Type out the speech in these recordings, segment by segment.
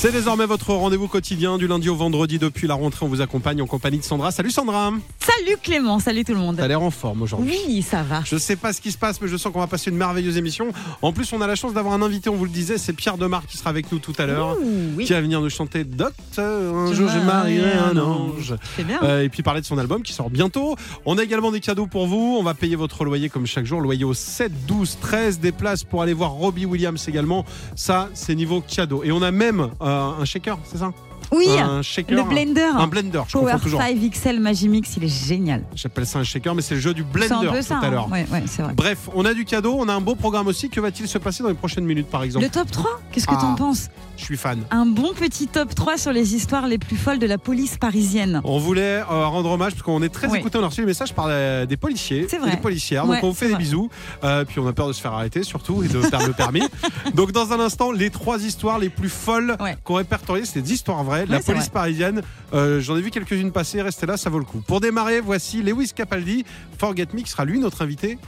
C'est désormais votre rendez-vous quotidien du lundi au vendredi depuis la rentrée. On vous accompagne en compagnie de Sandra. Salut Sandra. Salut Clément, salut tout le monde. T'as l'air en forme aujourd'hui. Oui, ça va. Je sais pas ce qui se passe, mais je sens qu'on va passer une merveilleuse émission. En plus, on a la chance d'avoir un invité, on vous le disait, c'est Pierre Demar qui sera avec nous tout à l'heure. Oui. Qui va venir nous chanter Docteur, un jour je marierai un ange. C'est bien. Euh, et puis parler de son album qui sort bientôt. On a également des cadeaux pour vous. On va payer votre loyer comme chaque jour. Loyer au 7, 12, 13. Des places pour aller voir Robbie Williams également. Ça, c'est niveau cadeau. Et on a même euh, un shaker, c'est ça? Oui, Un shaker. le blender. Un blender, je Power toujours. 5 XL Magimix, il est génial. J'appelle ça un shaker, mais c'est le jeu du blender tout ça. à hein. l'heure. Ouais, ouais, vrai. Bref, on a du cadeau, on a un beau programme aussi. Que va-t-il se passer dans les prochaines minutes, par exemple? Le top 3, qu'est-ce que Ah. t'en penses? Je suis fan. Un bon petit top 3 sur les histoires les plus folles de la police parisienne. On voulait euh, rendre hommage parce qu'on est très Oui. écoutés. On a reçu des messages par euh, des policiers, vrai. des policières. Ouais, donc on vous fait des vrai. bisous. Euh, puis on a peur de se faire arrêter surtout et de perdre le permis. Donc dans un instant, les trois histoires les plus folles Ouais. qu'on répertorie, c'est des histoires vraies. De la police vrai. parisienne. Euh, J'en ai vu quelques-unes passer. Restez là, ça vaut le coup. Pour démarrer, voici Lewis Capaldi. Forget Me qui sera lui notre invité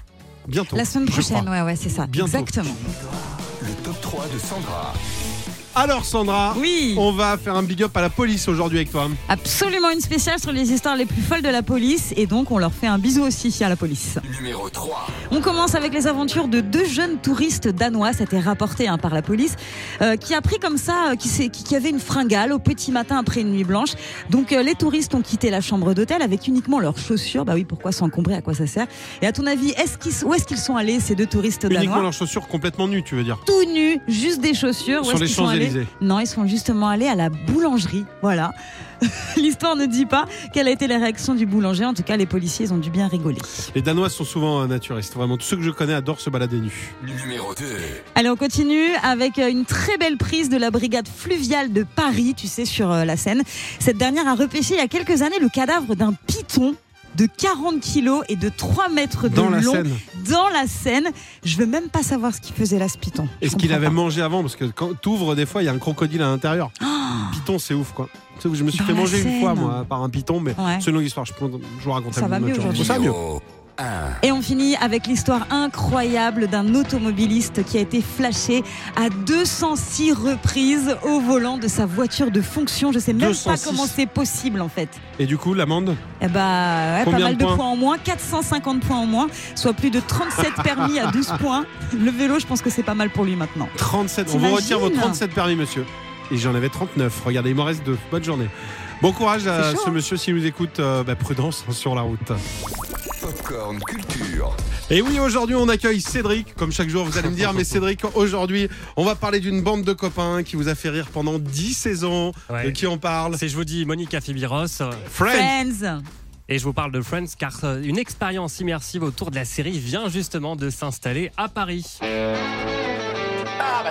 bientôt. La semaine prochaine, ouais, ouais, c'est ça. Bientôt. Exactement. Le top 3 de Sandra. Alors Sandra, Oui. on va faire un big up à la police aujourd'hui avec toi. Absolument une spéciale sur les histoires les plus folles de la police. Et donc, on leur fait un bisou aussi à la police. Numéro 3. On commence avec les aventures de deux jeunes touristes danois, c'était rapporté hein, par la police, euh, qui a pris comme ça, euh, qui, s'est- qui, qui avait une fringale au petit matin après une nuit blanche. Donc euh, les touristes ont quitté la chambre d'hôtel avec uniquement leurs chaussures. Bah oui, pourquoi s'encombrer À quoi ça sert? Et à ton avis, est-ce qu'ils, où est-ce qu'ils sont allés ces deux touristes Uniquement danois leurs chaussures complètement nues, tu veux dire? Tout nus, juste des chaussures. Sur les allés. Non, ils sont justement allés à la boulangerie. Voilà. L'histoire ne dit pas quelle a été la réaction du boulanger. En tout cas, les policiers ils ont dû bien rigoler. Les Danois sont souvent naturistes. Vraiment, tous ceux que je connais adorent se balader nus. Numéro 2. Allez, on continue avec euh, une très belle prise de la brigade fluviale de Paris, tu sais, sur euh, la Seine. Cette dernière a repêché il y a quelques années le cadavre d'un python de 40 kilos et de 3 mètres de Dans la long Seine. Dans la Seine. Je veux même pas savoir ce qu'il faisait là, ce python. Je Est-ce qu'il avait pas. mangé avant Parce que quand t'ouvres, des fois, il y a un crocodile à l'intérieur. Python, c'est ouf, quoi. Je me suis Dans fait manger une fois, moi, par un python, mais Ouais. c'est une longue histoire. Je, peux- je vous raconte Ça va mieux aujourd'hui. Ça va mieux. Numéro 1. Et on finit avec l'histoire incroyable d'un automobiliste qui a été flashé à 206 reprises au volant de sa voiture de fonction. Je sais même 206. pas comment c'est possible en fait. Et du coup, l'amende Eh bah, ouais, pas mal de de points en moins, 450 points en moins, soit plus de 37 permis à 12 points. Le vélo, je pense que c'est pas mal pour lui maintenant. 37. On vous retire vos 37 permis, monsieur. Et j'en avais 39. Regardez, il m'en reste deux. Bonne journée. Bon courage à chaud, ce hein. monsieur s'il nous écoute. euh, bah, prudence hein, sur la route. Popcorn Culture. Et oui, aujourd'hui, on accueille Cédric. Comme chaque jour, vous allez me dire, mais Cédric, aujourd'hui, on va parler d'une bande de copains qui vous a fait rire pendant 10 saisons. Ouais. De qui on parle C'est, je vous dis, Monica Fibiros. Friends. Friends Et je vous parle de Friends car euh, une expérience immersive autour de la série vient justement de s'installer à Paris.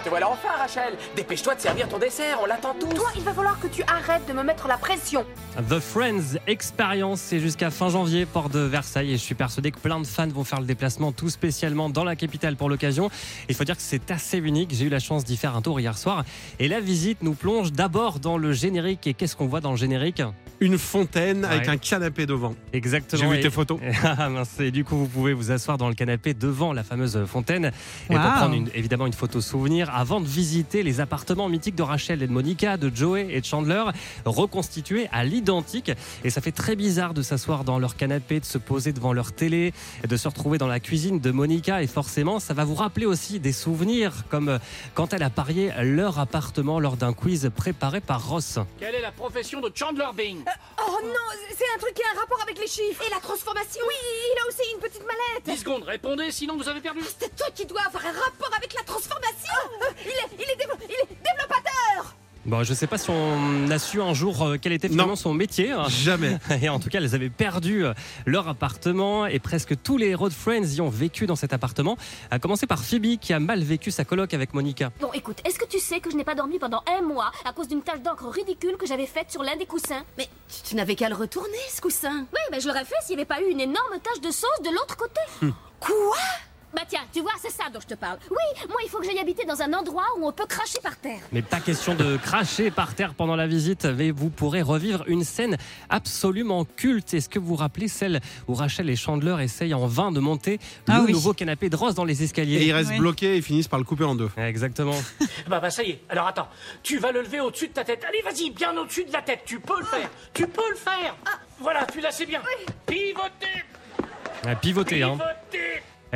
Te voilà enfin Rachel Dépêche-toi de servir ton dessert, on l'attend tous Toi, il va falloir que tu arrêtes de me mettre la pression. The Friends Experience, c'est jusqu'à fin janvier, port de Versailles. Et je suis persuadé que plein de fans vont faire le déplacement tout spécialement dans la capitale pour l'occasion. Il faut dire que c'est assez unique. J'ai eu la chance d'y faire un tour hier soir. Et la visite nous plonge d'abord dans le générique. Et qu'est-ce qu'on voit dans le générique? Une fontaine avec un canapé devant. Exactement. J'ai vu Et- tes photos. Ah mince, et du coup, vous pouvez vous asseoir dans le canapé devant la fameuse fontaine et pour prendre une- évidemment une photo souvenir avant de visiter les appartements mythiques de Rachel et de Monica, de Joey et de Chandler, reconstitués à l'identique. Et ça fait très bizarre de s'asseoir dans leur canapé, de se poser devant leur télé, de se retrouver dans la cuisine de Monica. Et forcément, ça va vous rappeler aussi des souvenirs, comme euh, quand elle a parié leur appartement lors d'un quiz préparé par Ross. Quelle est la profession de Chandler Bing Oh non, c'est un truc qui a un rapport avec les chiffres. Et la transformation Oui, il a aussi une petite mallette. 10 secondes, répondez, sinon vous avez perdu C'est toi qui dois avoir un rapport avec la transformation. Euh, il, est, il, est dévo- il est développateur. Bon, je sais pas si on a su un jour euh, quel était finalement Non. son métier. hein. Jamais. Et en tout cas, elles avaient perdu euh, leur appartement et presque tous les de Friends y ont vécu dans cet appartement. À commencer par Phoebe qui a mal vécu sa coloc avec Monica. Bon, écoute, est-ce que tu sais que je n'ai pas dormi pendant un mois à cause d'une tache d'encre ridicule que j'avais faite sur l'un des coussins? Mais tu, tu n'avais qu'à le retourner, ce coussin. Oui, mais je l'aurais fait s'il n'y avait pas eu une énorme tache de sauce de l'autre côté. Quoi? Bah tiens, Tu vois, c'est ça dont je te parle. Oui, moi, il faut que j'aille habiter dans un endroit où on peut cracher par terre. Mais pas question de cracher par terre pendant la visite, mais vous pourrez revivre une scène absolument culte. Est-ce que vous vous rappelez celle où Rachel et Chandler essayent en vain de monter Ah le oui. nouveau canapé de Ross dans les escaliers Et ils restent bloqués et finissent par le couper en deux. Exactement. Bah, bah, ça y est. Alors, attends. Tu vas le lever au-dessus de ta tête. Allez, vas-y, bien au-dessus de la tête. Tu peux le faire. Tu peux le faire. Voilà, tu l'as, c'est bien. Pivoter. À pivoter, hein. Pivoter. Et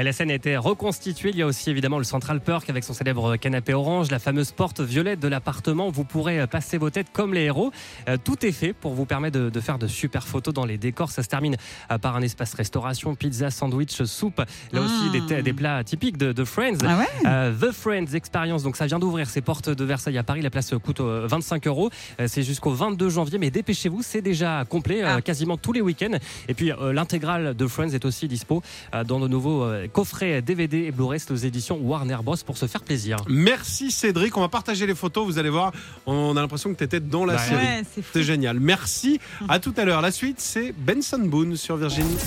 la scène a été reconstituée. Il y a aussi évidemment le Central Perk avec son célèbre canapé orange, la fameuse porte violette de l'appartement. Vous pourrez euh, passer vos têtes comme les héros. Euh, tout est fait pour vous permettre de, de faire de super photos dans les décors. Ça se termine euh, par un espace restauration, pizza, sandwich, soupe. Là aussi, des, thé- des plats typiques de, de Friends. Ah ouais Euh, The Friends Experience. Donc ça vient d'ouvrir ses portes de Versailles à Paris. La place coûte euh, 25 euros. C'est jusqu'au 22 janvier, mais dépêchez-vous, c'est déjà complet Ah. quasiment tous les week-ends. Et puis l'intégrale de Friends est aussi dispo dans de nouveaux coffrets DVD et Blu-ray aux éditions Warner Bros pour se faire plaisir. Merci Cédric, on va partager les photos, vous allez voir, on a l'impression que tu étais dans la Bah, série. Ouais. C'est génial. Merci. À tout à l'heure. La suite, c'est Benson Boone sur Virginie.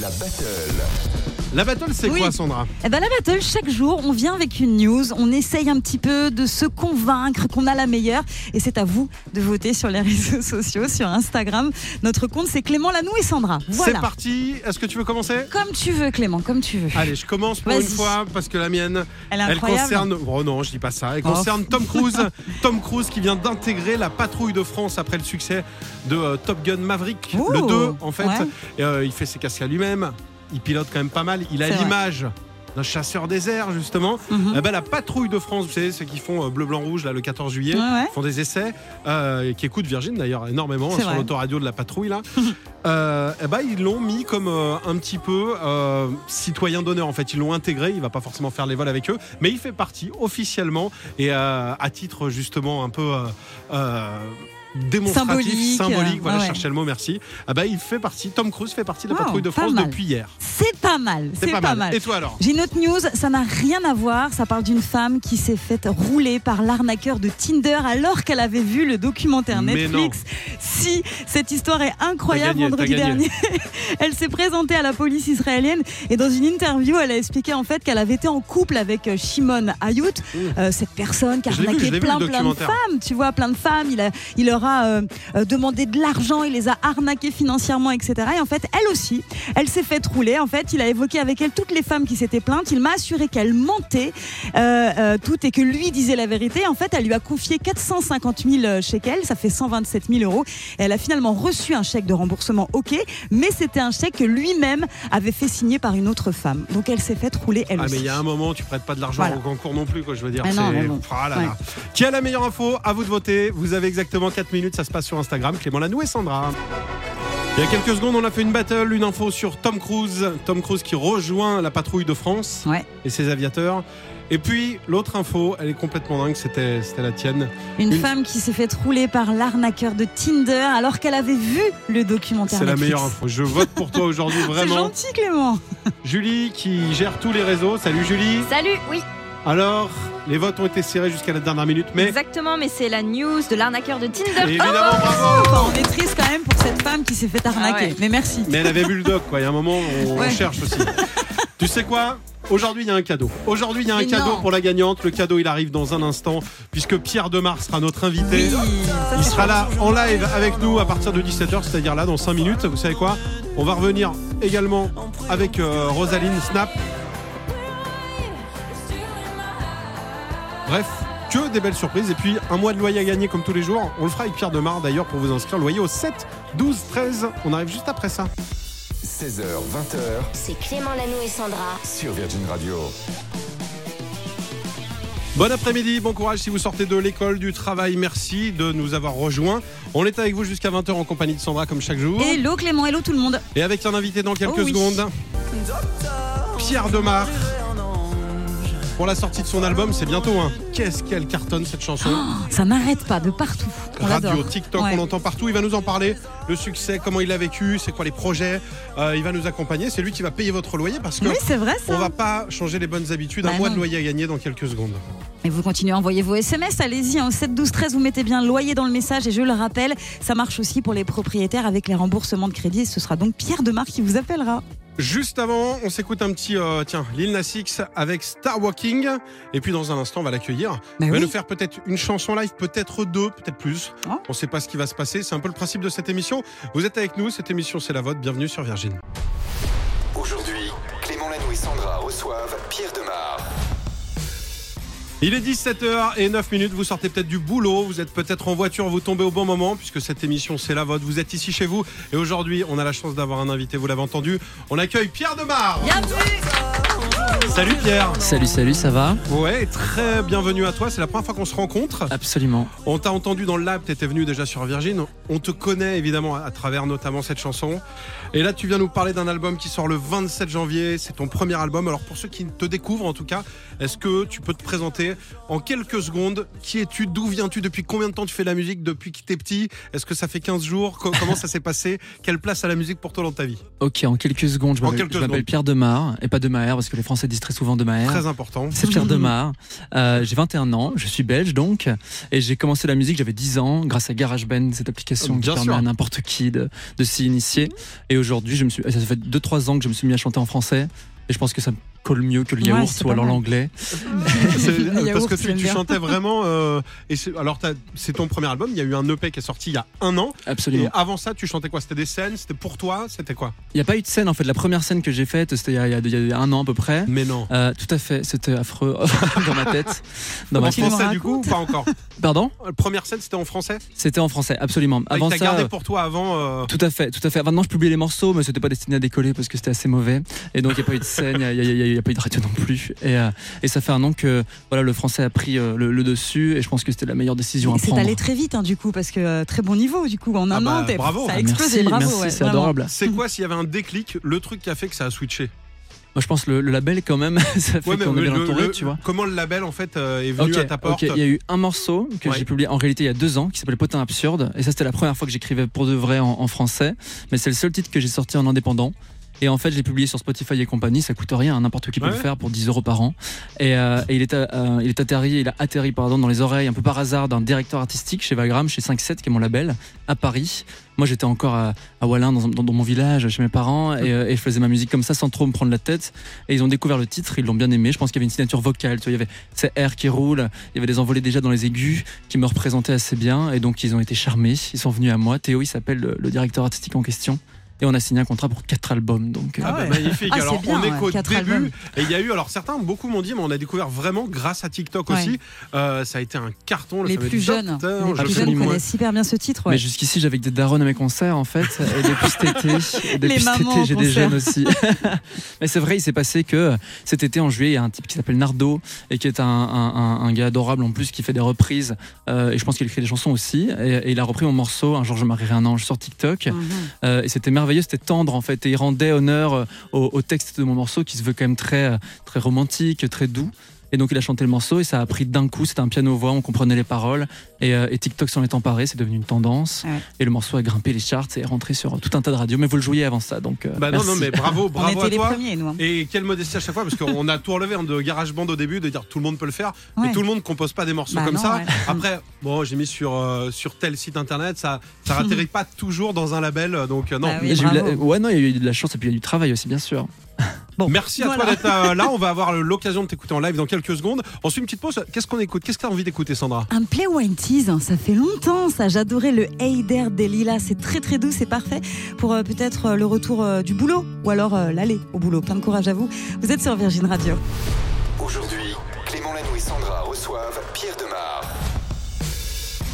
La battle. La battle, c'est Oui. quoi, Sandra Eh ben la battle, chaque jour, on vient avec une news, on essaye un petit peu de se convaincre qu'on a la meilleure. Et c'est à vous de voter sur les réseaux sociaux, sur Instagram. Notre compte, c'est Clément Lanou et Sandra. C'est parti. Est-ce que tu veux commencer Comme tu veux, Clément, comme tu veux. Allez, je commence pour une fois parce que la mienne, Elle est elle incroyable. concerne. Oh non, je dis pas ça. Elle Oh. concerne Tom Cruise. Tom Cruise qui vient d'intégrer la patrouille de France après le succès de euh, Top Gun Maverick, le 2 en fait. Ouais. Et, euh, il fait ses casques à lui-même. Il pilote quand même pas mal. Il a l'image d'un chasseur des airs justement. Mhm. Eh ben, la patrouille de France, vous savez, ceux qui font euh, bleu, blanc, rouge là, le 14 juillet, Ouais, ouais. font des essais, euh, qui écoutent Virgin d'ailleurs énormément sur l'autoradio de la patrouille là. euh, eh ben, ils l'ont mis comme euh, un petit peu euh, citoyen d'honneur en fait. Ils l'ont intégré. Il va pas forcément faire les vols avec eux, mais il fait partie officiellement et à titre justement un peu démonstratif, Symbolique, symbolique. Voilà, ouais, je ouais. cherchais le mot. Merci. Ah bah, il fait partie. Tom Cruise fait partie de la Oh, patrouille de France depuis hier. C'est pas mal, C'est pas, mal. Et toi alors J'ai une autre news, ça n'a rien à voir. Ça parle d'une femme qui s'est faite rouler par l'arnaqueur de Tinder alors qu'elle avait vu le documentaire Netflix. Si, cette histoire est incroyable. Gagné, Vendredi dernier, elle s'est présentée à la police israélienne et dans une interview, elle a expliqué en fait qu'elle avait été en couple avec euh, Shimon Ayut, euh, cette personne qui a Je je arnaqué plein, le plein de femmes. Tu vois, plein de femmes. Il, a, il leur a euh, euh, demandé de l'argent, il les a arnaqués financièrement, etc. Et en fait, elle aussi, elle s'est fait rouler. En fait, il a évoqué avec elle toutes les femmes qui s'étaient plaintes. Il m'a assuré qu'elle mentait euh, euh, toutes et que lui disait la vérité. En fait, elle lui a confié 450 000 shekels, ça fait 127 000 euros. Et elle a finalement reçu un chèque de remboursement, ok, mais c'était un chèque que lui-même avait fait signer par une autre femme. Donc elle s'est fait rouler elle Ah aussi. mais il y a un moment, tu prêtes pas de l'argent Voilà. au concours non plus, quoi. Je veux dire, Ah non, mais bon. Ah là. Qui a la meilleure info? À vous de voter. Vous avez exactement 4 minutes. Ça se passe sur Instagram. Clément Lanou et Sandra. Il y a quelques secondes, on a fait une battle, une info sur Tom Cruise. Tom Cruise qui rejoint la patrouille de France Ouais. et ses aviateurs. Et puis l'autre info, elle est complètement dingue. C'était, c'était la tienne. Une, Une- femme qui s'est fait rouler par l'arnaqueur de Tinder alors qu'elle avait vu le documentaire C'est la meilleure info. Je vote pour toi aujourd'hui, C'est vraiment. gentil Clément. Julie qui gère tous les réseaux. Salut Julie. Salut, oui, Alors, les votes ont été serrés jusqu'à la dernière minute, mais exactement, mais c'est la news de l'arnaqueur de Tinder. évidemment, bravo. Enfin, on est triste quand même pour cette femme qui s'est fait arnaquer. Ah ouais. Mais merci. Mais elle avait vu le doc, quoi. Il y a un moment, on, on cherche aussi. tu sais quoi? Aujourd'hui, il y a un cadeau. Aujourd'hui, il y a un Mais cadeau non. pour la gagnante. Le cadeau, il arrive dans un instant, puisque Pierre Demar sera notre invité. Oui, Il sera là en live avec nous à partir de 17h, c'est-à-dire là dans 5 minutes. Vous savez quoi? On va revenir également avec euh, Rosaline Snap. Bref, que des belles surprises. Et puis un mois de loyer à gagner comme tous les jours. On le fera avec Pierre Demar d'ailleurs pour vous inscrire. Loyer au 7, 12, 13. On arrive juste après ça. 16h, 20h C'est Clément Lanou et Sandra. sur Virgin Radio. Bon après-midi, bon courage si vous sortez de l'école, du travail. Merci de nous avoir rejoints. On est avec vous jusqu'à 20h en compagnie de Sandra comme chaque jour. Hello Clément, hello tout le monde. Et avec un invité dans quelques Oh oui. secondes, Pierre Demar. Pour la sortie de son album, c'est bientôt, hein. Qu'est-ce qu'elle cartonne cette chanson. Ça n'arrête pas de partout. On Radio. TikTok, Ouais. on l'entend partout. Il va nous en parler, le succès, comment il l'a vécu, c'est quoi les projets. Euh, il va nous accompagner. C'est lui qui va payer votre loyer parce que Oui, c'est vrai ça. on va pas changer les bonnes habitudes. Un Bah mois de loyer à gagner dans quelques secondes. Et vous continuez à envoyer vos SMS, allez-y, hein, au 7 12 13, vous mettez bien loyer dans le message et je le rappelle, ça marche aussi pour les propriétaires avec les remboursements de crédit et ce sera donc Pierre Demar qui vous appellera. Juste avant, on s'écoute un petit, euh, tiens, Lil Nas X avec Star Walking. Et puis dans un instant, on va l'accueillir. Il va oui. nous faire peut-être une chanson live, peut-être deux, peut-être plus. Oh. On sait pas ce qui va se passer. C'est un peu le principe de cette émission. Vous êtes avec nous. Cette émission, c'est la vôtre. Bienvenue sur Virgin. Aujourd'hui, Clément Lanoux et Sandra reçoivent Pierre Demar. Il est 17h et 9 minutes, vous sortez peut-être du boulot, vous êtes peut-être en voiture, vous tombez au bon moment puisque cette émission c'est la vôtre, vous êtes ici chez vous et aujourd'hui on a la chance d'avoir un invité, vous l'avez entendu, on accueille Pierre Demar Salut Pierre Salut, salut, ça va Ouais, très bienvenue à toi, c'est la première fois qu'on se rencontre. Absolument. On t'a entendu dans le lab, t'étais venu déjà sur Virgin. On te connaît évidemment à travers notamment cette chanson. Et là, tu viens nous parler d'un album qui sort le 27 janvier. C'est ton premier album. Alors pour ceux qui te découvrent en tout cas, est-ce que tu peux te présenter en quelques secondes? Qui es-tu? D'où viens-tu? Depuis combien de temps tu fais de la musique? Depuis que t'es petit? Est-ce que ça fait 15 jours? Co- Comment ça s'est passé? Quelle place a la musique pour toi dans ta vie? Ok, en quelques secondes, je m'appelle. Pierre Demar, et pas Demar, parce que les Français disent très souvent Demar. Très important. C'est Pierre Demar. Euh, j'ai 21 ans, je suis belge donc, et j'ai commencé la musique, j'avais 10 ans, grâce à GarageBand, cette application qui permet à n'importe qui de, de s'y initier. Et aujourd'hui, je me suis, ça fait 2-3 ans que je me suis mis à chanter en français, et je pense que ça me colle mieux que le Ouais, yaourt ou alors l'anglais. Parce que tu, chantais vraiment. euh, et alors, c'est ton premier album. Il y a eu un EP qui est sorti il y a un an. Et Absolument. avant ça, tu chantais quoi? C'était des scènes? C'était pour toi? C'était quoi? Il n'y a pas eu de scène en fait, la première scène que j'ai faite, c'était il y, a- il y a un an à peu près. Mais non. Euh, tout à fait, c'était affreux dans ma tête. Dans en français, du coup, ou pas encore? Pardon? La Première scène, c'était en français? C'était en français, absolument. Avant Avant T'as ça, gardé pour toi avant. euh, tout à fait, tout à fait. Maintenant, je publiais les morceaux, mais c'était pas destiné à décoller parce que c'était assez mauvais. Et donc, il n'y a pas eu de scène, il n'y a, pas eu de radio non plus. Et, euh, et ça fait un an que voilà, le français a pris euh, le, le dessus, et je pense que c'était la meilleure décision Et à c'est prendre. allé très vite hein, du coup parce que euh, très bon niveau du coup en un Ah bah, an bravo. ça a Ah, explosé merci, bravo merci, ouais, c'est adorable. C'est quoi s'il y avait un déclic, le truc qui a fait que ça a switché Moi, je pense le, le label quand même, ça fait Ouais, mais qu'on est bien le- entouré, tu vois. Comment le label en fait euh, est venu à ta porte. Il y a eu un morceau que Ouais. j'ai publié en réalité il y a deux ans qui s'appelle Potin Absurde. Et ça, c'était la première fois que j'écrivais pour de vrai en, en français. Mais c'est le seul titre que j'ai sorti en indépendant. Et en fait, je l'ai publié sur Spotify et compagnie. Ça coûte rien, hein, n'importe qui peut Ouais. le faire pour 10 euros par an. Et, euh, et il, est, euh, il est atterri, il a atterri pardon, dans les oreilles un peu par hasard d'un directeur artistique chez Vagram, chez 5-7, qui est mon label, à Paris. Moi, j'étais encore à, à Wallin, dans, dans- dans mon village, chez mes parents, et, euh, et je faisais ma musique comme ça sans trop me prendre la tête. Et ils ont découvert le titre, ils l'ont bien aimé. Je pense qu'il y avait une signature vocale, tu vois, il y avait ces airs qui roulent, il y avait des envolées déjà dans les aigus qui me représentaient assez bien, et donc ils ont été charmés. Ils sont venus à moi. Théo, il s'appelle le, le directeur artistique en question. Et on a signé un contrat pour quatre albums. Donc, euh, Ah bah, ouais. magnifique. Ah, alors bien, on est ouais, qu'au début albums. et il y a eu alors certains beaucoup m'ont dit mais on a découvert vraiment grâce à TikTok Ouais. aussi. Euh, ça a été un carton. le les plus jeunes les je plus jeunes connaissent hyper bien ce titre ouais. Mais jusqu'ici, j'avais que des darons à mes concerts, en fait. Et depuis cet été, depuis cet été, j'ai des jeunes aussi. Mais c'est vrai, il s'est passé que cet été, en juillet, il y a un type qui s'appelle Nardo, et qui est un, un- un- un gars adorable en plus, qui fait des reprises. euh, et je pense qu'il écrit des chansons aussi. Et, et il a repris mon morceau, Un jour je marierai un ange, sur TikTok. Mhm. Euh, et c'était merveilleux, c'était tendre en fait, et il rendait honneur euh, au, au texte de mon morceau qui se veut quand même très, euh, très romantique, très doux. Et donc il a chanté le morceau et ça a pris d'un coup, c'était un piano-voix, on comprenait les paroles et, euh, et TikTok s'en est emparé, c'est devenu une tendance. Ouais. Et le morceau a grimpé les charts et est rentré sur tout un tas de radios, mais vous le jouiez avant ça, donc euh, Bah non merci. non mais bravo on bravo était à les toi. premiers nous hein. Et quelle modestie à chaque fois parce qu'on a tout relevé hein, de GarageBand au début de dire tout le monde peut le faire mais tout le monde compose pas des morceaux Bah comme non, ça. ouais. Après bon j'ai mis sur euh, sur tel site internet ça ça ratterrit pas toujours dans un label donc euh, non. Bah oui. Eu la-. Ouais, non, il y a eu de la chance et puis il y a eu du travail aussi, bien sûr. Bon, Merci à voilà. toi d'être euh, là. On va avoir l'occasion de t'écouter en live dans quelques secondes. Ensuite, une petite pause. Qu'est-ce qu'on écoute? Qu'est-ce que tu as envie d'écouter, Sandra? Un Play Tease, hein, ça fait longtemps ça. J'adorais le Hey There des Lilas. C'est très très doux, c'est parfait pour euh, peut-être euh, le retour euh, du boulot ou alors euh, l'aller au boulot. Plein de courage à vous. Vous êtes sur Virgin Radio. Aujourd'hui, Clément Lanoux et Sandra reçoivent Pierre Demar.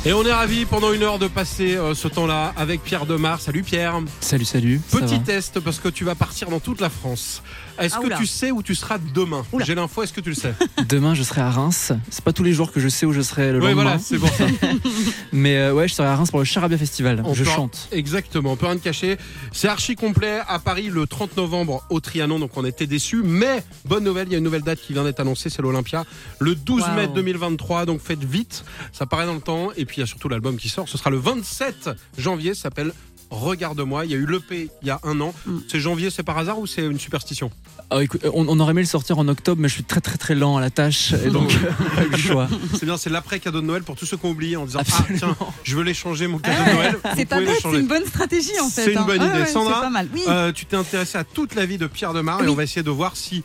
Et on est ravis pendant une heure de passer euh, ce temps-là avec Pierre Demar. Salut Pierre. Salut, salut. Petit test parce que tu vas partir dans toute la France. Est-ce Ah, que oula. tu sais où tu seras demain Oula. J'ai l'info, est-ce que tu le sais Demain, je serai à Reims. C'est pas tous les jours que je sais où je serai le Oui, lendemain. voilà, c'est pour ça. Mais euh, ouais, je serai à Reims pour le Charabia Festival. On je chante. Exactement, on peut rien te cacher. C'est archi complet à Paris le 30 novembre au Trianon, donc on était déçus. Mais bonne nouvelle, il y a une nouvelle date qui vient d'être annoncée, c'est l'Olympia, le 12 mai Waouh. 2023. Donc faites vite, ça paraît dans le temps. Et puis il y a surtout l'album qui sort. Ce sera le 27 janvier, ça s'appelle Regarde-moi. Il y a eu l'EP il y a un an. Mm. C'est janvier, c'est par hasard ou c'est une superstition Ah, écoute, on, on aurait aimé le sortir en octobre, mais je suis très très très lent à la tâche. Et donc, pas eu le choix. C'est bien, c'est l'après cadeau de Noël pour tous ceux qui ont oublié en disant Absolument. Ah tiens, je veux l'échanger mon cadeau de Noël. Vous C'est pas pouvez bête, l'échanger. c'est une bonne stratégie en fait. C'est une hein. bonne Ouais, idée. ouais, Sandra, c'est pas mal. Oui. Euh, tu t'es intéressé à toute la vie de Pierre Demar et Oui. on va essayer de voir si,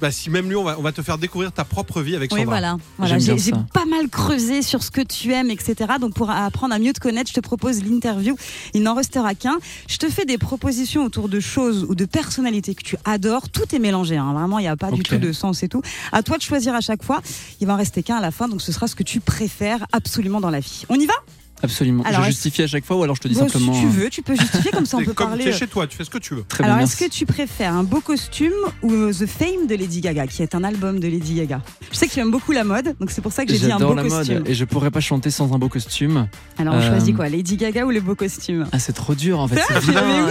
bah, si même lui, on va, on va te faire découvrir ta propre vie avec Oui, Sandra. voilà. voilà. J'aime J'ai pas mal creusé sur ce que tu aimes, etc. Donc, pour apprendre à mieux te connaître, je te propose l'interview. Il n'en restera qu'un. Je te fais des propositions autour de choses ou de personnalités que tu adores. Tout est mélangé. hein. Vraiment, il n'y a pas du tout de sens et tout. À toi de choisir à chaque fois. Il va en rester qu'un à la fin. Donc, ce sera ce que tu préfères absolument dans la vie. On y va? Absolument. Alors, je justifie à chaque fois ou alors je te dis Bon, simplement. Si tu euh, veux, tu peux justifier comme ça on peut comme parler. tu es chez toi, tu fais ce que tu veux. Très Alors, bien, est-ce que tu préfères un beau costume ou euh, The Fame de Lady Gaga, qui est un album de Lady Gaga? Je sais que tu aimes beaucoup la mode, donc c'est pour ça que j'ai dit un beau la costume. mode et je pourrais pas chanter sans un beau costume. Alors, on Euh, choisit quoi Lady Gaga ou le beau costume? Ah, c'est trop dur en fait. Ah,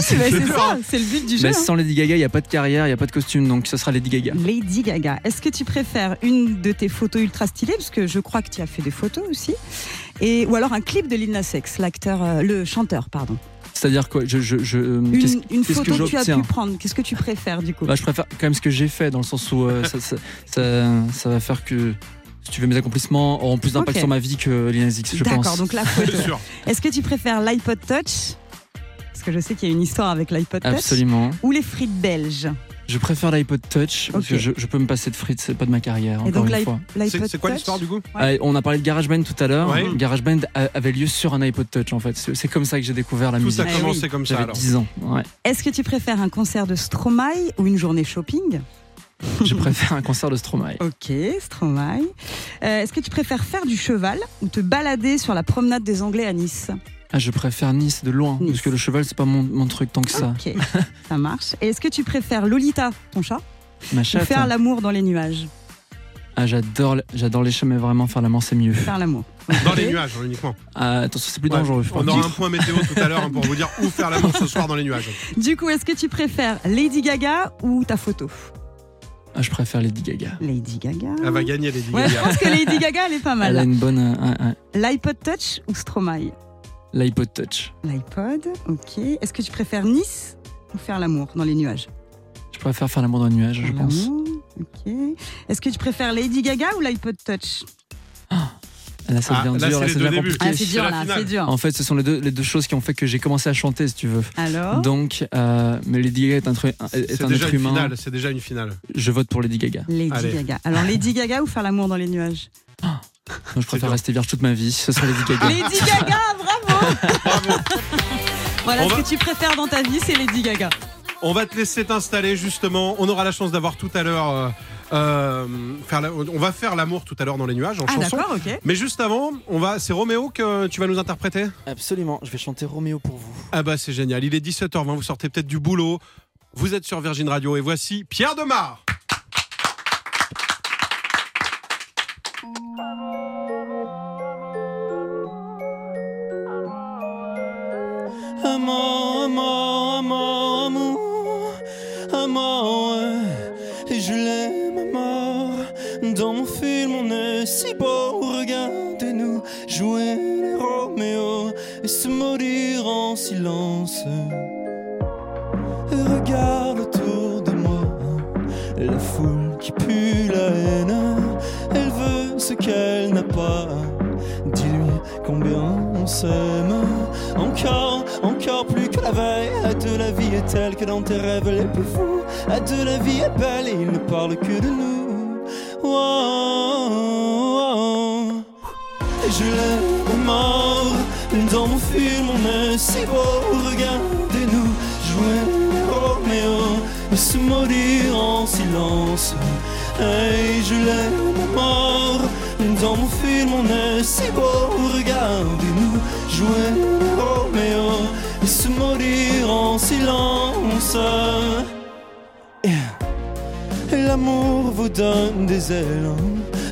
C'est oui, bah, ça, c'est le but du jeu. Mais hein. sans Lady Gaga, il n'y a pas de carrière, il n'y a pas de costume, donc ce sera Lady Gaga. Lady Gaga. Est-ce que tu préfères une de tes photos ultra stylées, parce que je crois que tu as fait des photos aussi, et ou alors un clip de Lil Nas X, l'acteur, euh, le chanteur, pardon. C'est-à-dire quoi je, je, je, euh, Une, une photo que que, tu as pu prendre. Qu'est-ce que tu préfères du coup? Bah, je préfère quand même ce que j'ai fait, dans le sens où euh, ça, ça, ça, ça va faire que, si tu veux, mes accomplissements auront plus d'impact sur ma vie que Lil Nas X, je D'accord, pense. donc la photo. Est-ce que tu préfères l'iPod Touch? Parce que je sais qu'il y a une histoire avec l'iPod Touch. Absolument. Ou les frites belges? Je préfère l'iPod Touch, parce que je, je peux me passer de frites, c'est pas de ma carrière, Et encore donc une fois. l'iPod C'est c'est quoi l'histoire du coup Ah, on a parlé de GarageBand tout à l'heure. Ouais. GarageBand avait lieu sur un iPod Touch, en fait. C'est comme ça que j'ai découvert la Tout musique. a Eh commencé oui. comme ça J'avais alors. 10 ans. Ouais. Est-ce que tu préfères un concert de Stromae ou une journée shopping Je préfère un concert de Stromae. Ok, Stromae. Euh, Est-ce que tu préfères faire du cheval ou te balader sur la promenade des Anglais à Nice? Ah, je préfère Nice de loin, Nice. parce que le cheval, c'est pas mon, mon truc tant que ça. Ok, ça marche. Et est-ce que tu préfères Lolita, ton chat, Ma ou chatte. faire l'amour dans les nuages Ah, j'adore, j'adore les chats, mais vraiment faire l'amour, c'est mieux. Faire l'amour. Dans les nuages hein, uniquement. Ah, attention, c'est plus Ouais. dangereux. je On aura un point météo tout à l'heure hein, pour vous dire où faire l'amour ce soir dans les nuages. Du coup, est-ce que tu préfères Lady Gaga ou ta photo Ah, je préfère Lady Gaga. Lady Gaga. Elle va gagner les 10 Ouais, je pense que Lady Gaga, elle est pas Elle a mal. une bonne. euh, L'iPod Touch ou Stromae L'iPod Touch. L'iPod, ok. Est-ce que tu préfères Nice ou faire l'amour dans les nuages? Je préfère faire l'amour dans le nuage, je pense. l'amour, Ok. Est-ce que tu préfères Lady Gaga ou l'iPod Touch? Là, ça Ah, devient dur, c'est là, les devient débuts. compliqué. Ah, c'est dur là, c'est dur. En fait, ce sont les deux, les deux choses qui ont fait que j'ai commencé à chanter, si tu veux. Alors? Donc, euh, mais Lady Gaga est un, tru- est C'est un déjà être une humain. finale. C'est déjà une finale. Je vote pour Lady Gaga. Lady Allez. Gaga. Alors Lady Gaga ou faire l'amour dans les nuages? Moi, je préfère rester vierge toute ma vie. Ce serait Lady Gaga. Lady Gaga. Voilà On ce va- que tu préfères dans ta vie, c'est Lady Gaga. On va te laisser t'installer justement. On aura la chance d'avoir tout à l'heure. euh, euh, faire la- on va faire l'amour tout à l'heure dans les nuages en Ah chanson. d'accord, ok. Mais juste avant, on va. C'est Roméo que tu vas nous interpréter? Absolument. Je vais chanter Roméo pour vous. Ah bah c'est génial. Il est 17h20. Vous sortez peut-être du boulot. Vous êtes sur Virgin Radio et voici Pierre Demar. Dis-lui combien on s'aime. Encore, encore plus que la veille. À de la vie est telle que dans tes rêves les plus fous. À de la vie est belle et il ne parle que de nous. Oh, oh, oh. Et je l'aime mort. Dans mon film, on est si beau. Regardez-nous jouer Roméo et se maudire en silence. Et je l'aime mort. Dans mon film, on est si beau. Regardez-nous jouer Roméo et se maudire en silence. l'amour vous donne des ailes.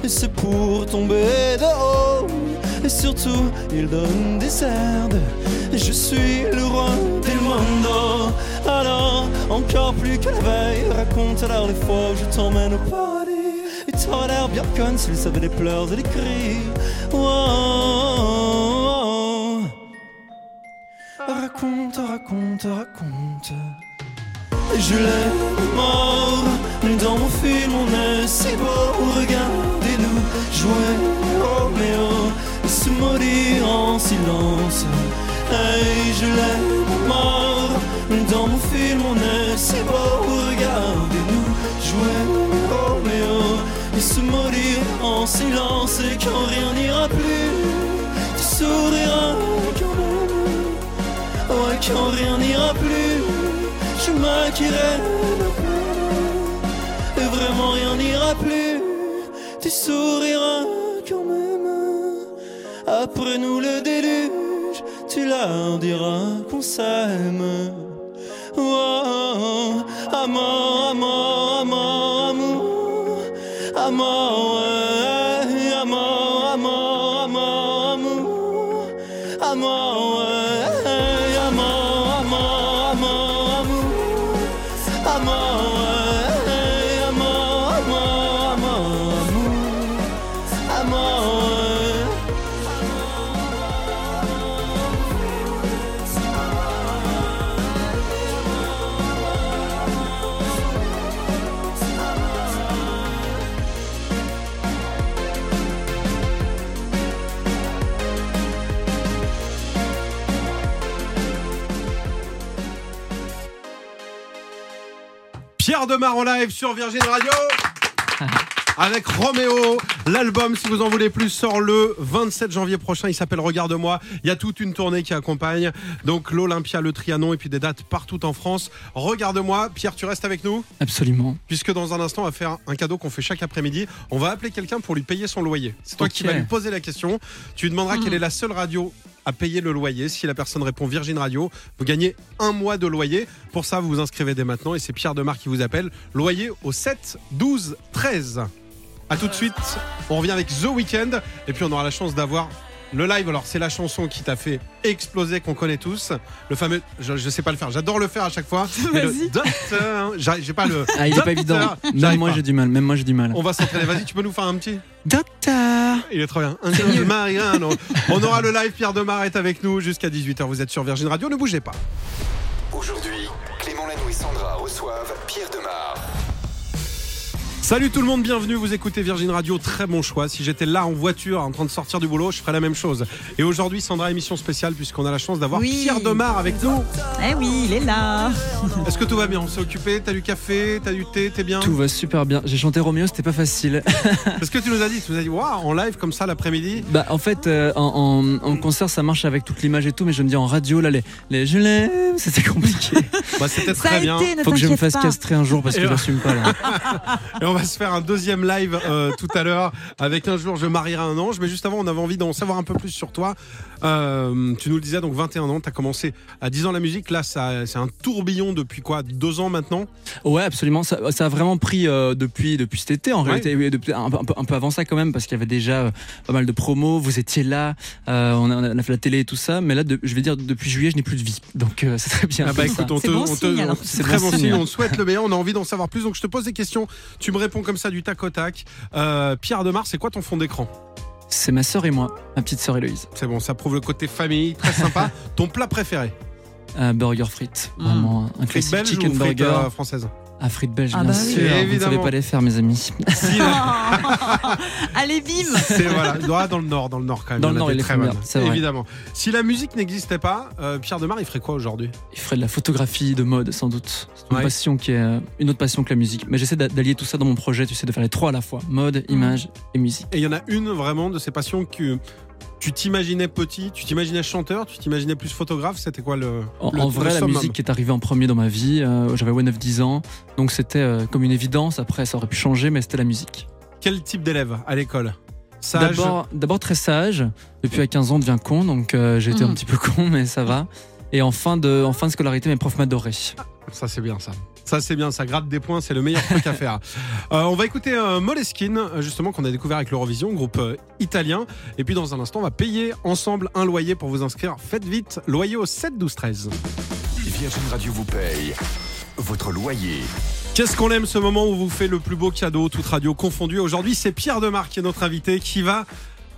C'est pour tomber de haut. Et surtout, il donne des. Et je suis le roi del mondo. Alors, encore plus que la veille, raconte alors les fois où je t'emmène au paradis. Et t'aurais l'air bien conne s'il savait les pleurs et les cris. Oh, Raconte, raconte, raconte. Je l'aime mort Dans mon film on est si beau Regardez-nous jouer Roméo Se maudire en silence je l'aime mort Dans mon film on est si beau se maudire en silence Et quand rien n'ira plus. Tu souriras quand même Ouais quand rien n'ira plus. Je m'inquiéterai Et vraiment rien n'ira plus. Tu souriras quand même. Après nous le déluge Tu leur diras qu'on s'aime. Oh, Amour, amour, Demar en live sur Virgin Radio. Avec Roméo, l'album, si vous en voulez plus, sort le 27 janvier prochain. Il s'appelle Regarde-moi. Il y a toute une tournée qui accompagne. Donc l'Olympia, le Trianon et puis des dates partout en France. Regarde-moi. Pierre, tu restes avec nous? Absolument. Puisque dans un instant, on va faire un cadeau qu'on fait chaque après-midi. On va appeler quelqu'un pour lui payer son loyer. C'est toi qui vas lui poser la question. Tu lui demanderas quelle est la seule radio à payer le loyer. Si la personne répond Virgin Radio, vous gagnez un mois de loyer. Pour ça, vous vous inscrivez dès maintenant et c'est Pierre Demar qui vous appelle. Loyer au 7 12 13. À tout de suite. On revient avec The Weeknd et puis on aura la chance d'avoir le live. Alors c'est la chanson qui t'a fait exploser qu'on connaît tous. Le fameux, je, je sais pas le faire. J'adore le faire à chaque fois. mais le Vas-y. docteur, j'ai pas le. Ah, il est pas docteur, évident. j'arrive Même moi, pas. j'ai du mal. Même moi, j'ai du mal. On va s'entraîner. Vas-y, tu peux nous faire un petit. Docteur Il est trop bien. Un de. On aura le live. Pierre Demar est avec nous jusqu'à 18h. Vous êtes sur Virgin Radio. Ne bougez pas. Aujourd'hui, Clément Lanoux et Sandra reçoivent Pierre Demar. Salut tout le monde, bienvenue. Vous écoutez Virgin Radio. Très bon choix. Si j'étais là en voiture en train de sortir du boulot, je ferais la même chose. Et aujourd'hui, Sandra, émission spéciale puisqu'on a la chance d'avoir Oui. Pierre Demar avec nous. Eh oui, il est là. Est-ce que tout va bien? On s'est occupé T'as du café T'as du thé T'es bien? Tout va super bien. J'ai chanté Roméo, c'était pas facile. Parce que tu nous as dit, tu nous as dit, waouh, en live comme ça l'après-midi? Bah en fait euh, en, en- en concert ça marche avec toute l'image et tout mais je me dis en radio là les, les je l'aime c'était compliqué. Bah, c'était très bien. été, ne Faut que je me fasse pas. castrer un jour parce Et que j'assume pas là. Et on va se faire un deuxième live euh, tout à l'heure avec un jour je marierai un ange. Mais juste avant, on avait envie d'en savoir un peu plus sur toi. Euh, tu nous le disais, donc 21 ans, tu as commencé à 10 ans la musique. Là, ça, c'est un tourbillon depuis quoi? Deux ans maintenant? Ouais absolument ça, ça a vraiment pris euh, depuis depuis cet été en Ouais. réalité depuis, un, peu- un peu, un peu avant ça quand même parce qu'il y avait déjà euh, pas mal de promos vous étiez là euh, on, a, on a fait la télé et tout ça mais là de- je vais dire depuis juillet je n'ai plus de vie donc euh, c'est très bien. Ah bah comme ça. écoute, on C'est te, bon on te- signe, alors. c'est C'est très bon bon signe. signe. On te souhaite le meilleur. On a envie d'en savoir plus. Donc je te pose des questions. Tu me réponds comme ça du tac au tac. Euh, Pierre Demar, c'est quoi ton fond d'écran? C'est ma sœur et moi ma petite sœur Héloïse C'est bon, ça prouve le côté famille, très sympa. ton plat préféré? Un burger frites Mm. vraiment un classique chicken burger euh, à frites belges Ah bien bah oui. sûr vous ne savez pas les faire mes amis. Si, Allez, bim C'est voilà, dans le nord, dans le nord quand même. Dans le nord, il est très vrai. Évidemment. Si la musique n'existait pas, euh, Pierre Demar, il ferait quoi aujourd'hui? Il ferait de la photographie, de mode, sans doute. C'est une Ouais. passion qui est euh, une autre passion que la musique. Mais j'essaie d'a- d'allier tout ça dans mon projet, tu sais, de faire les trois à la fois mode, image et musique. Et il y en a une vraiment de ces passions que tu t'imaginais petit, tu t'imaginais chanteur, tu t'imaginais plus photographe. C'était quoi le En, le- en le vrai, la musique est arrivée en premier dans ma vie. euh, J'avais ouais, 9-10 ans, donc c'était euh, comme une évidence. Après, ça aurait pu changer, mais c'était la musique. Quel type d'élève à l'école? Sage? D'abord, très sage. Depuis à 15 ans, on devient con, donc euh, j'ai été un Mhm. petit peu con, mais ça va. Et en fin de, en fin de scolarité, mes profs m'adoraient. Ça c'est bien ça. Ça c'est bien, ça gratte des points, c'est le meilleur truc à faire. Euh, on va écouter euh, Moleskine, justement qu'on a découvert avec l'Eurovision, groupe euh, italien. Et puis dans un instant, on va payer ensemble un loyer pour vous inscrire. Faites vite, loyer au 7 12 13. Virgin Radio vous paye votre loyer. Qu'est-ce qu'on aime ce moment où vous fait le plus beau cadeau, toute radio confondue. Aujourd'hui, c'est Pierre Demar qui est notre invité qui va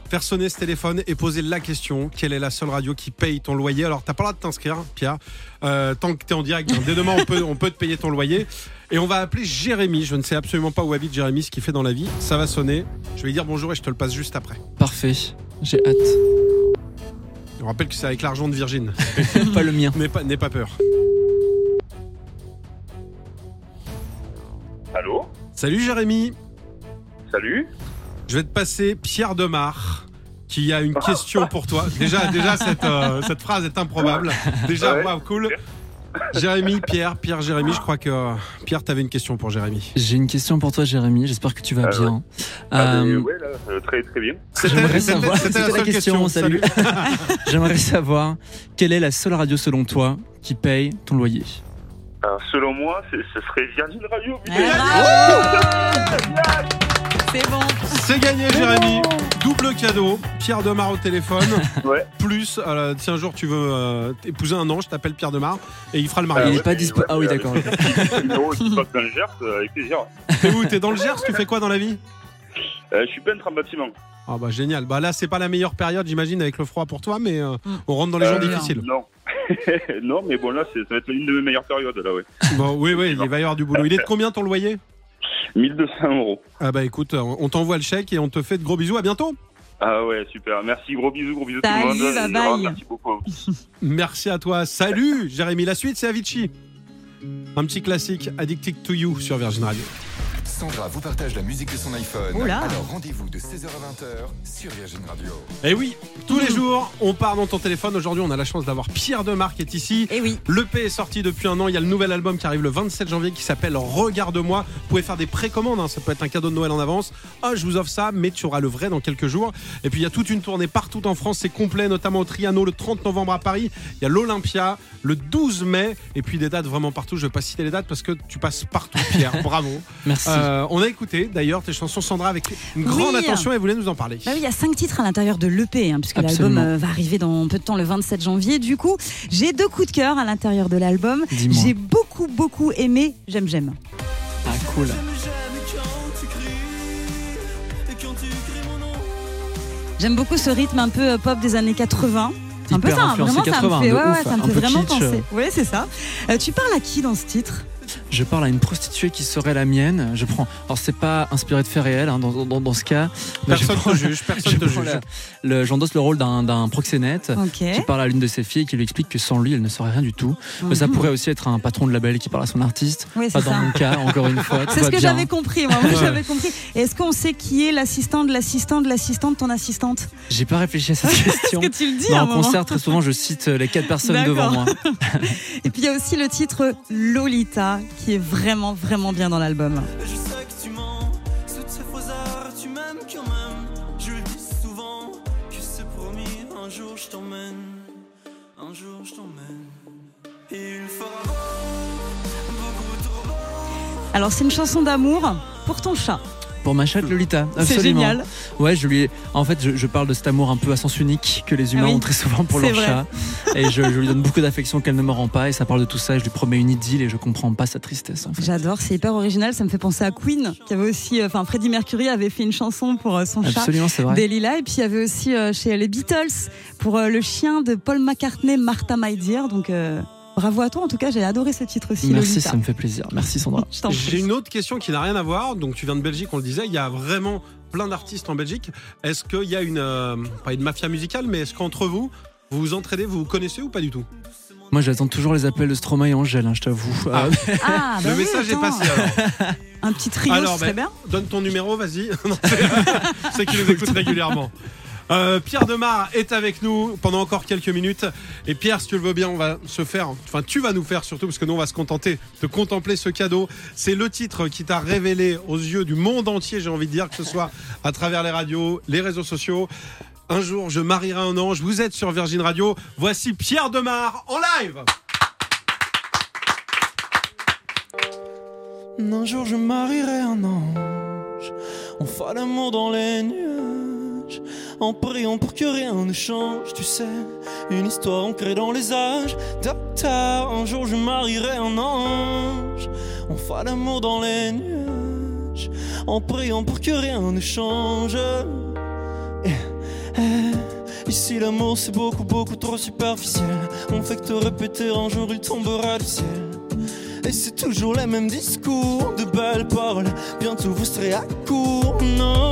faire sonner ce téléphone et poser la question quelle est la seule radio qui paye ton loyer? Alors, t'as pas le droit de t'inscrire, Pierre. Euh, tant que t'es en direct, hein. dès demain, on peut, on peut te payer ton loyer. Et on va appeler Jérémy. Je ne sais absolument pas où habite Jérémy, ce qu'il fait dans la vie. Ça va sonner. Je vais lui dire bonjour et je te le passe juste après. Parfait. J'ai hâte. On rappelle que c'est avec l'argent de Virgin. pas le mien. N'aie pas, n'aie pas peur. Allô? Salut Jérémy. Salut Je vais te passer Pierre Demar qui a une question pour toi. Déjà, déjà cette, euh, cette phrase est improbable. Déjà, Ouais. waouh, cool. Jérémy, Pierre, Pierre, Jérémy, je crois que euh, Pierre, t'avais une question pour Jérémy. J'ai une question pour toi, Jérémy. J'espère que tu vas Ah bien. Ah, mais Euh, ouais, là, très très bien. J'aimerais c'était- savoir. c'était la question. question. Salut. J'aimerais savoir quelle est la seule radio selon toi qui paye ton loyer? Alors, selon moi, c'est- ce serait Virgin Radio. C'est bon. C'est gagné, Jérémy. Double cadeau. Pierre Demar au téléphone. Ouais. Plus, euh, si un jour tu veux euh, épouser un ange, t'appelles Pierre Demar et il fera le Il mariage. est ouais, pas mais dispo. ouais, Ah oui, d'accord. dans le Gers, euh, avec plaisir. T'es où T'es dans le Gers Tu fais quoi dans la vie? Euh, je suis peintre en bâtiment. Ah bah génial. Bah là, c'est pas la meilleure période, j'imagine, avec le froid pour toi, mais euh, Mm. on rentre dans les Euh, jours difficiles. Non. non, mais bon, là, ça va être l'une de mes meilleures périodes, là, ouais. Bon, oui, oui, il va y avoir du boulot. Il est de combien ton loyer? 1200 euros. Ah bah écoute, on t'envoie le chèque et on te fait de gros bisous. À bientôt. Ah ouais, super. Merci, gros bisous, gros bisous tout Salut, le monde. bye bye. Merci beaucoup. Merci à toi. Salut, Jérémy. La suite, c'est Avicii. Un petit classique, Addicted to You sur Virgin Radio. Sandra vous partage la musique de son iPhone. Oula. Alors rendez-vous de 16h à 20h sur Virgin Radio. Et Eh oui, tous les jours, on part dans ton téléphone. Aujourd'hui, on a la chance d'avoir Pierre Demar qui est ici. Et oui. L'EP est sorti depuis un an. Il y a le nouvel album qui arrive le 27 janvier qui s'appelle Regarde-moi. Vous pouvez faire des précommandes. hein. Ça peut être un cadeau de Noël en avance. Ah, je vous offre ça, mais tu auras le vrai dans quelques jours. Et puis, il y a toute une tournée partout en France. C'est complet, notamment au Triano le 30 novembre à Paris. Il y a l'Olympia le 12 mai. Et puis, des dates vraiment partout. Je vais pas citer les dates parce que tu passes partout, Pierre. Bravo. Merci. Euh, on a écouté d'ailleurs tes chansons Sandra avec une grande Oui. attention et voulait nous en parler. Bah oui, il y a cinq titres à l'intérieur de l'EP, hein, puisque l'album euh, va arriver dans peu de temps, le 27 janvier. Du coup, j'ai deux coups de cœur à l'intérieur de l'album. J'ai beaucoup, beaucoup aimé J'aime, j'aime. Ah, cool. J'aime beaucoup ce rythme un peu euh, pop des années 80. C'est un peu ça, hein, vraiment, ça 80, me fait, de ouais, ouais, ouf, ça me un fait peu vraiment kitsch. penser. Oui, c'est ça. Euh, tu parles à qui dans ce titre? Je parle à une prostituée qui serait la mienne. Je prends. Alors c'est pas inspiré de faits réels hein, dans, dans- dans ce cas. Personne prends- te juge, personne je te juge. le- J'endosse le rôle d'un d'un proxénète. Qui parle à l'une de ses filles et qui lui explique que sans lui, elle ne serait rien du tout. Mais ça Mhm. pourrait aussi être un patron de label qui parle à son artiste. Oui, Pas dans mon cas, encore une fois. C'est ce que bien. j'avais compris, moi, moi, Ouais. j'avais compris. Est-ce qu'on sait qui est l'assistant de l'assistant de l'assistant de ton assistante? J'ai pas réfléchi à cette question. Est-ce que tu le dis Non, en concert, très souvent, je cite les quatre personnes D'accord. devant moi. Et puis il y a aussi le titre Lolita qui est vraiment vraiment bien dans l'album. Je sais que tu mens, toutes ces faux arts, tu m'aimes quand même. Je le dis souvent, que c'est promis, un jour je t'emmène, un jour je t'emmène. Et il fera beau, beaucoup trop beau. Alors c'est une chanson d'amour pour ton chat. Pour ma chatte Lolita, C'est absolument. génial. Ouais, je lui En fait, je, je parle de cet amour un peu à sens unique que les humains Ah oui. ont très souvent pour C'est leur vrai. chat. Et je, je lui donne beaucoup d'affection qu'elle ne me rend pas. Et ça parle de tout ça. Et je lui promets une idylle et je comprends pas sa tristesse. En fait. J'adore, c'est hyper original. Ça me fait penser à Queen, qui avait aussi, euh, enfin Freddie Mercury avait fait une chanson pour euh, son chat. Absolument, c'est. Delilah, et puis il y avait aussi euh, chez les Beatles pour euh, le chien de Paul McCartney, Martha My Dear. Donc euh, bravo à toi, en tout cas, j'ai adoré ce titre aussi. Merci, Lolita. ça me fait plaisir. Merci Sandra. J'ai une autre question qui n'a rien à voir. Donc, tu viens de Belgique, on le disait. Il y a vraiment plein d'artistes en Belgique. Est-ce qu'il y a une, euh, pas une mafia musicale, mais est-ce qu'entre vous, vous vous entraidez, vous vous connaissez ou pas du tout? Moi, j'attends toujours les appels de Stromae et Angèle, hein, je t'avoue. Ah. Euh, Ah, bah Le oui, message est passé alors. Un petit trio, Alors, ce serait ben, bien. Donne ton numéro, vas-y. C'est- C'est qu'il nous écoute régulièrement. Euh, Pierre Demar est avec nous pendant encore quelques minutes. Et Pierre, si tu le veux bien, on va se faire, enfin tu vas nous faire surtout, parce que nous on va se contenter de contempler ce cadeau. C'est le titre qui t'a révélé aux yeux du monde entier, j'ai envie de dire, que ce soit à travers les radios, les réseaux sociaux. Un jour, je marierai un ange. Vous êtes sur Virgin Radio. Voici Pierre Demar en live. Un jour je marierai un ange. On fera l'amour dans les nuages. En priant pour que rien ne change, tu sais. Une histoire ancrée dans les âges. Docteur, un jour je marierai un ange. On fera l'amour dans les nuages. En priant pour que rien ne change. Eh, eh, Ici l'amour c'est beaucoup beaucoup trop superficiel On fait que te répéter un jour il tombera du ciel Et c'est toujours les mêmes discours de belles paroles Bientôt vous serez à court, non?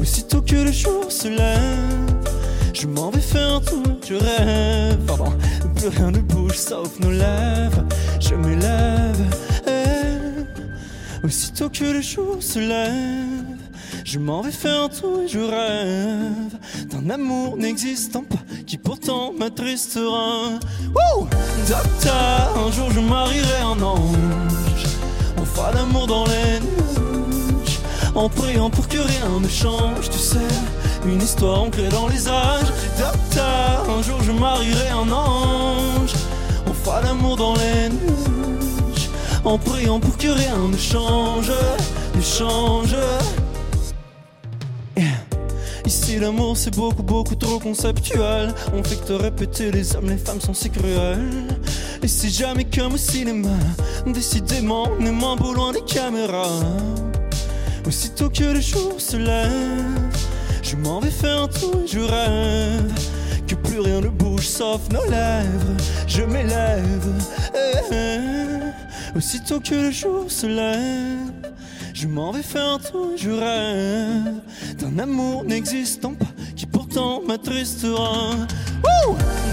Aussitôt que le jour se lève Je m'en vais faire un tour, je rêve. Pardon, plus rien ne bouge sauf nos lèvres. Je m'élève eh. Aussitôt que le jour se lève je m'en vais faire un tour et je rêve d'un amour n'existant pas qui pourtant m'attristera. Wouh Docteur, un jour je marierai un ange. On fera l'amour dans les nuages en priant pour que rien ne change. Tu sais, une histoire ancrée dans les âges. Docteur, un jour je marierai un ange. On fera l'amour dans les nuages en priant pour que rien ne change, ne change. Ici l'amour c'est beaucoup beaucoup trop conceptuel On fait que te répéter les hommes les femmes sont si cruels. Et c'est jamais comme au cinéma Décidément on est moins beau loin des caméras. Aussitôt que le jour se lève Je m'en vais faire un tour et je rêve Que plus rien ne bouge sauf nos lèvres. Je m'élève. Eh, eh. Aussitôt que le jour se lève je m'en vais faire un tour et je rêve d'un amour n'existant pas qui pourtant m'attristera.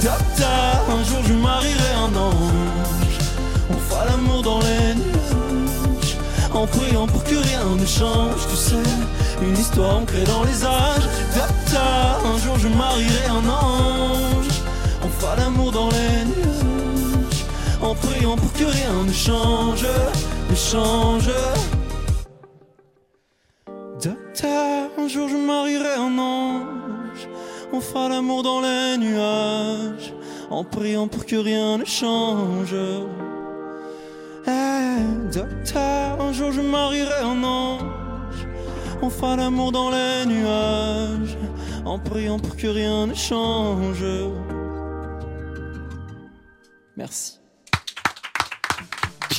Docteur, un jour je marierai un ange. On fera l'amour dans les nuages en priant pour que rien ne change. Tu sais, une histoire ancrée dans les âges. Docteur, un jour je marierai un ange. On fera l'amour dans les nuages en priant pour que rien ne change, ne change. Docteur, un jour je marierai un ange. On fera l'amour dans les nuages, en priant pour que rien ne change. Eh, docteur, un jour je marierai un ange. On fera l'amour dans les nuages, en priant pour que rien ne change. Merci.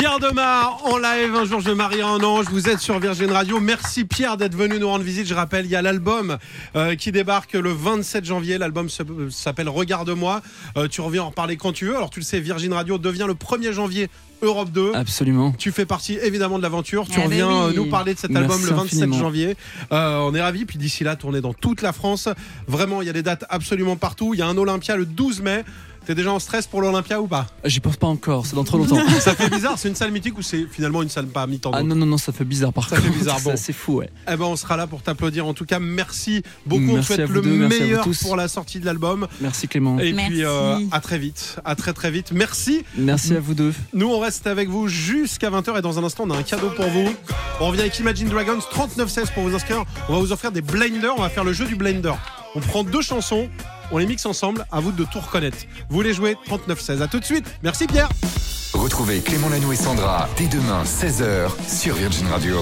Pierre Demar en live, un jour je marie un ange, vous êtes sur Virgin Radio. Merci Pierre d'être venu nous rendre visite. Je rappelle, il y a l'album euh, qui débarque le 27 janvier. L'album s'appelle Regarde-moi. Euh, tu reviens en reparler quand tu veux. Alors tu le sais, Virgin Radio devient le 1er janvier Europe 2. Absolument. Tu fais partie évidemment de l'aventure. Tu Ah ben reviens oui. euh, nous parler de cet Merci album le 27 infiniment. janvier. Euh, on est ravis. Puis d'ici là, tourner dans toute la France. Vraiment, il y a des dates absolument partout. Il y a un Olympia le 12 mai. T'es déjà en stress pour l'Olympia ou pas J'y pense pas encore, c'est dans trop longtemps. Ça fait bizarre. C'est une salle mythique ou c'est finalement une salle pas à mi-temps Ah non, non, non, ça fait bizarre par Ça contre. fait bizarre, bon. C'est fou, ouais. Eh ben, on sera là pour t'applaudir. En tout cas, merci beaucoup. on te Merci souhaite à vous le deux, merci meilleur pour la sortie de l'album. Merci Clément. Et Merci. puis, euh, à très vite. À très, très vite. Merci. Merci à vous deux. Nous, on reste avec vous jusqu'à 20h. Et dans un instant, on a un cadeau pour vous. On revient avec Imagine Dragons 3916 pour vous inscrire. On va vous offrir des blenders. On va faire le jeu du blender. On prend deux chansons. On les mixe ensemble. À vous de tout reconnaître. Vous voulez jouer 3916. À tout de suite. Merci Pierre. Retrouvez Clément Lanoux et Sandra dès demain 16h sur Virgin Radio.